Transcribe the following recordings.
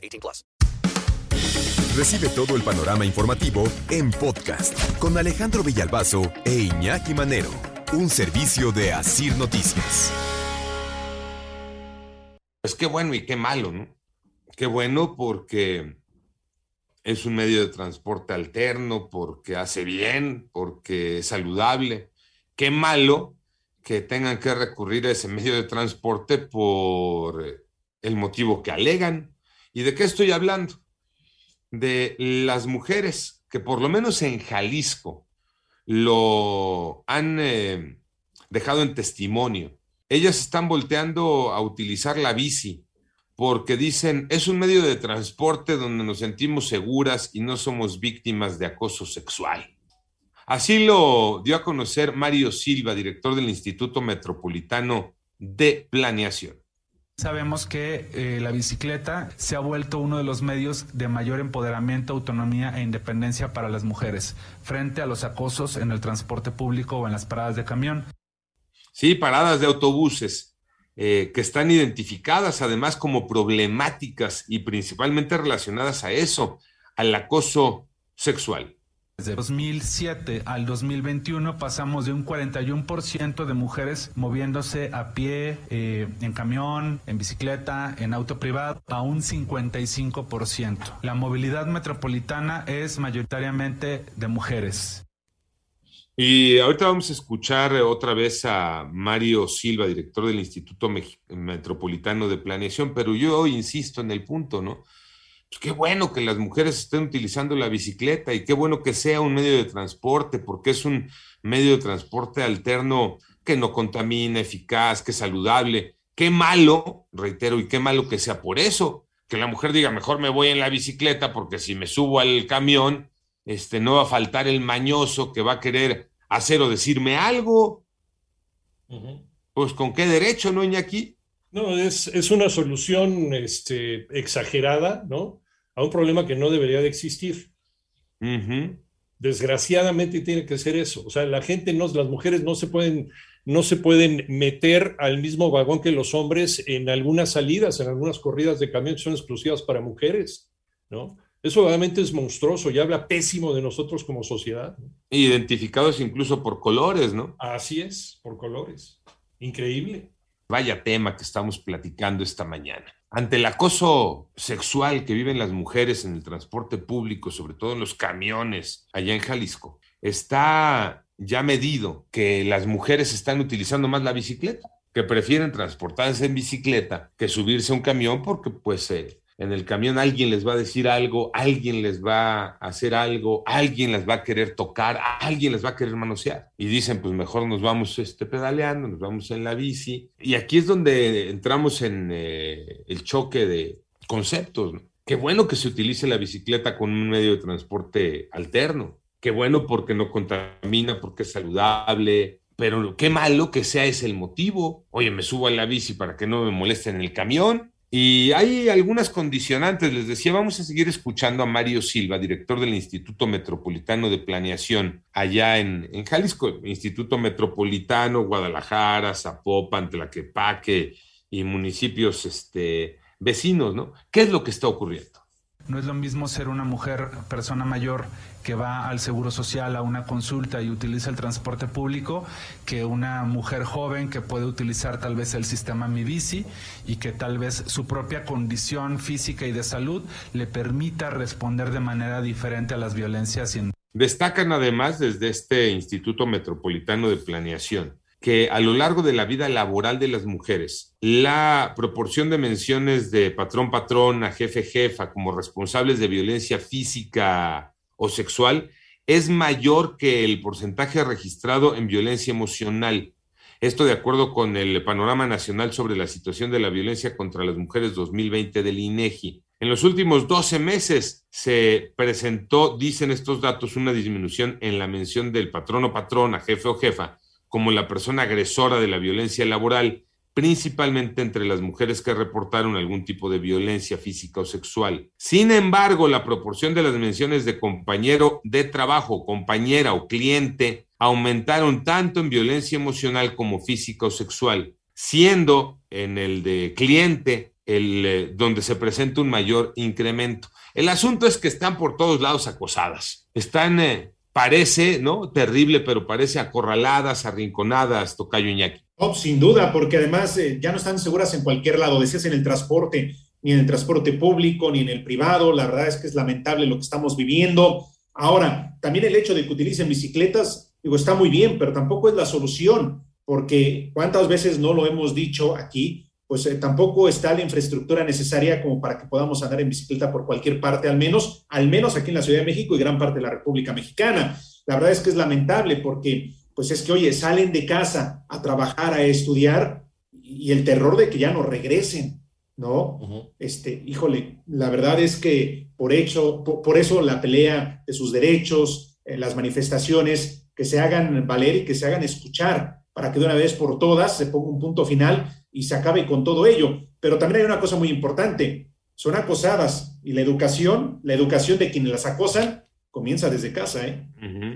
18 plus. Recibe todo el panorama informativo en podcast con Alejandro Villalbazo e Iñaki Manero. Un servicio de Asir Noticias. Pues qué bueno y qué malo, ¿no? Qué bueno porque es un medio de transporte alterno, porque hace bien, porque es saludable. Qué malo que tengan que recurrir a ese medio de transporte por el motivo que alegan. ¿Y de qué estoy hablando? De las mujeres que por lo menos en Jalisco lo han eh, dejado en testimonio. Ellas están volteando a utilizar la bici porque dicen, es un medio de transporte donde nos sentimos seguras y no somos víctimas de acoso sexual. Así lo dio a conocer Mario Silva, director del Instituto Metropolitano de Planeación. Sabemos que eh, la bicicleta se ha vuelto uno de los medios de mayor empoderamiento, autonomía e independencia para las mujeres frente a los acosos en el transporte público o en las paradas de camión. Sí, paradas de autobuses eh, que están identificadas además como problemáticas y principalmente relacionadas a eso, al acoso sexual. Desde 2007 al 2021 pasamos de un 41% de mujeres moviéndose a pie, eh, en camión, en bicicleta, en auto privado, a un 55%. La movilidad metropolitana es mayoritariamente de mujeres. Y ahorita vamos a escuchar otra vez a Mario Silva, director del Instituto Metropolitano de Planeación, pero yo insisto en el punto, ¿no? Pues qué bueno que las mujeres estén utilizando la bicicleta y qué bueno que sea un medio de transporte, porque es un medio de transporte alterno que no contamina, eficaz, que es saludable. Qué malo, reitero, y qué malo que sea por eso, que la mujer diga, mejor me voy en la bicicleta porque si me subo al camión, este, no va a faltar el mañoso que va a querer hacer o decirme algo. Pues con qué derecho, ¿no, Iñaki? No, es, es una solución este, exagerada, ¿no? A un problema que no debería de existir. Desgraciadamente tiene que ser eso. O sea, la gente, no, las mujeres no se pueden, no se pueden meter al mismo vagón que los hombres en algunas salidas, en algunas corridas de camión que son exclusivas para mujeres, ¿no? Eso obviamente es monstruoso y habla pésimo de nosotros como sociedad. Identificados incluso por colores, ¿no? Así es, por colores. Increíble. Vaya tema que estamos platicando esta mañana. Ante el acoso sexual que viven las mujeres en el transporte público, sobre todo en los camiones allá en Jalisco, está ya medido que las mujeres están utilizando más la bicicleta, que prefieren transportarse en bicicleta que subirse a un camión porque pues en el camión alguien les va a decir algo, alguien les va a hacer algo, alguien les va a querer tocar, alguien les va a querer manosear. Y dicen, pues mejor nos vamos este, pedaleando, nos vamos en la bici. Y aquí es donde entramos en eh, el choque de conceptos. Qué bueno que se utilice la bicicleta con un medio de transporte alterno. Qué bueno porque no contamina, porque es saludable, pero qué malo que sea ese el motivo. Oye, me subo a la bici para que no me molesten en el camión. Y hay algunas condicionantes, les decía, vamos a seguir escuchando a Mario Silva, director del Instituto Metropolitano de Planeación, allá en, Jalisco, Instituto Metropolitano, Guadalajara, Zapopan, Tlaquepaque y municipios este, vecinos, ¿no? ¿Qué es lo que está ocurriendo? No es lo mismo ser una mujer, persona mayor, que va al seguro social a una consulta y utiliza el transporte público, que una mujer joven que puede utilizar tal vez el sistema Mi Bici y que tal vez su propia condición física y de salud le permita responder de manera diferente a las violencias. Destacan además desde este Instituto Metropolitano de Planeación que a lo largo de la vida laboral de las mujeres, la proporción de menciones de patrón patrón a jefe jefa como responsables de violencia física o sexual es mayor que el porcentaje registrado en violencia emocional. Esto de acuerdo con el Panorama Nacional sobre la situación de la violencia contra las mujeres 2020 del INEGI. En los últimos 12 meses se presentó, dicen estos datos, una disminución en la mención del patrón o patrona, jefe o jefa, como la persona agresora de la violencia laboral, principalmente entre las mujeres que reportaron algún tipo de violencia física o sexual. Sin embargo, la proporción de las menciones de compañero de trabajo, compañera o cliente aumentaron tanto en violencia emocional como física o sexual, siendo en el de cliente el, eh, donde se presenta un mayor incremento. El asunto es que están por todos lados acosadas. Están, eh, parece, ¿no? Terrible, pero parece acorraladas, arrinconadas, Tocayo Iñaki. Oh, sin duda, porque además eh, ya no están seguras en cualquier lado, decías en el transporte, ni en el transporte público, ni en el privado. La verdad es que es lamentable lo que estamos viviendo. Ahora, también el hecho de que utilicen bicicletas, digo, está muy bien, pero tampoco es la solución, porque cuántas veces no lo hemos dicho aquí, pues eh, tampoco está la infraestructura necesaria como para que podamos andar en bicicleta por cualquier parte, al menos, al menos aquí en la Ciudad de México y gran parte de la República Mexicana. La verdad es que es lamentable porque, pues es que, oye, salen de casa a trabajar, a estudiar y el terror de que ya no regresen, ¿no? Uh-huh. Este, híjole, la verdad es que por hecho, por, por eso la pelea de sus derechos, eh, las manifestaciones, que se hagan valer y que se hagan escuchar para que de una vez por todas se ponga un punto final y se acabe con todo ello. Pero también hay una cosa muy importante, son acosadas y la educación, la educación de quienes las acosan, comienza desde casa. ¿eh?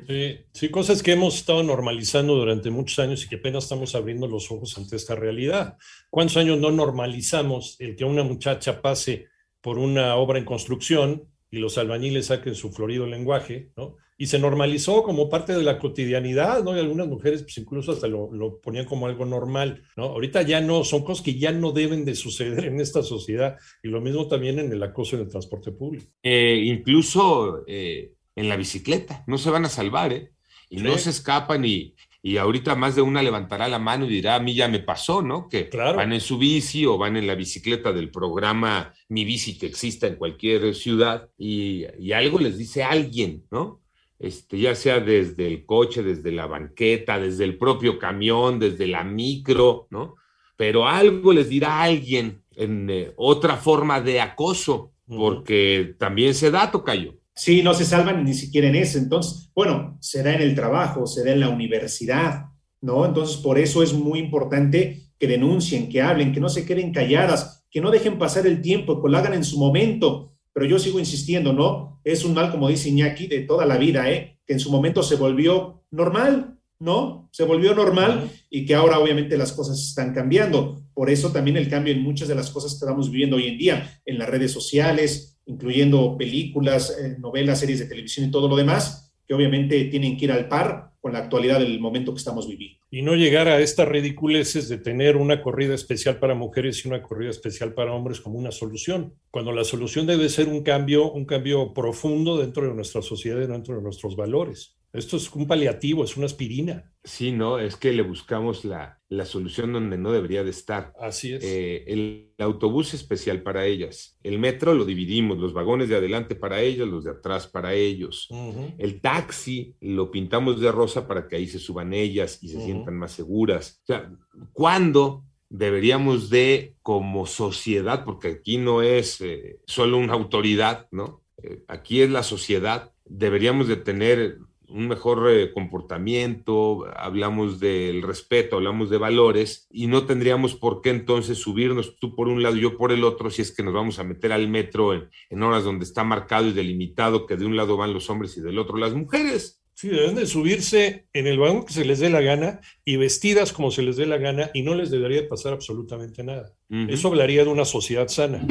Sí, sí, cosas que hemos estado normalizando durante muchos años y que apenas estamos abriendo los ojos ante esta realidad. ¿Cuántos años no normalizamos el que una muchacha pase por una obra en construcción y los albañiles saquen su florido lenguaje, ¿no? Y se normalizó como parte de la cotidianidad, ¿no? Y algunas mujeres pues incluso hasta lo, lo, ponían como algo normal, ¿no? Ahorita ya no, son cosas que ya no deben de suceder en esta sociedad y lo mismo también en el acoso en el transporte público. Eh, incluso eh, en la bicicleta, no se van a salvar, ¿eh? Y sí. no se escapan y, y ahorita más de una levantará la mano y dirá, a mí ya me pasó, ¿no? Que claro. van en su bici o van en la bicicleta del programa Mi Bici que exista en cualquier ciudad y, y algo les dice alguien, ¿no? Este, ya sea desde el coche, desde la banqueta, desde el propio camión, desde la micro, ¿no? Pero algo les dirá alguien en eh, otra forma de acoso, porque también se da, Tocayo. Sí, no se salvan ni siquiera en eso. Entonces, bueno, se da en el trabajo, se da en la universidad, ¿no? Entonces, por eso es muy importante que denuncien, que hablen, que no se queden calladas, que no dejen pasar el tiempo, que lo hagan en su momento, pero yo sigo insistiendo, ¿no? Es un mal, como dice Iñaki, de toda la vida, ¿eh? Que en su momento se volvió normal, ¿no? Se volvió normal y que ahora obviamente las cosas están cambiando. Por eso también el cambio en muchas de las cosas que estamos viviendo hoy en día, en las redes sociales, incluyendo películas, eh, novelas, series de televisión y todo lo demás, que obviamente tienen que ir al par con la actualidad del momento que estamos viviendo. Y no llegar a estas ridiculeces de tener una corrida especial para mujeres y una corrida especial para hombres como una solución, cuando la solución debe ser un cambio, un cambio profundo dentro de nuestra sociedad y dentro de nuestros valores. Esto es un paliativo, es una aspirina. Sí, no, es que le buscamos la, la solución donde no debería de estar. Así es. Eh, el autobús especial para ellas. El metro lo dividimos, los vagones de adelante para ellas, los de atrás para ellos. Uh -huh. El taxi lo pintamos de rosa para que ahí se suban ellas y se uh -huh. sientan más seguras. O sea, ¿cuándo deberíamos de, como sociedad, porque aquí no es eh, solo una autoridad, ¿no? Eh, aquí es la sociedad, deberíamos de tener un mejor eh, comportamiento, hablamos del respeto, hablamos de valores y no tendríamos por qué entonces subirnos tú por un lado y yo por el otro si es que nos vamos a meter al metro en, en horas donde está marcado y delimitado que de un lado van los hombres y del otro las mujeres. Sí, deben de subirse en el vagón que se les dé la gana y vestidas como se les dé la gana y no les debería pasar absolutamente nada. Uh -huh. Eso hablaría de una sociedad sana.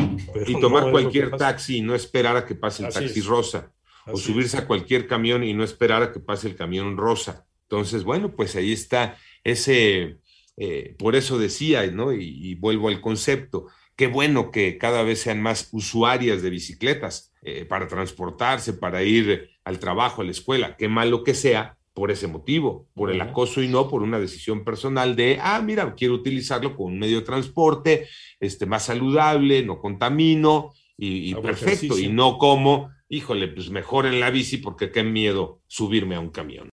y tomar no cualquier taxi y no esperar a que pase el Así taxi es. rosa. Así o subirse es. a cualquier camión y no esperar a que pase el camión rosa. Entonces, bueno, pues ahí está ese, eh, por eso decía, ¿no? Y, y, vuelvo al concepto, qué bueno que cada vez sean más usuarias de bicicletas eh, para transportarse, para ir al trabajo, a la escuela, qué malo que sea por ese motivo, por el acoso y no por una decisión personal de, ah, mira, quiero utilizarlo con un medio de transporte este, más saludable, no contamino y, y perfecto, y no como híjole, pues mejor en la bici porque qué miedo subirme a un camión.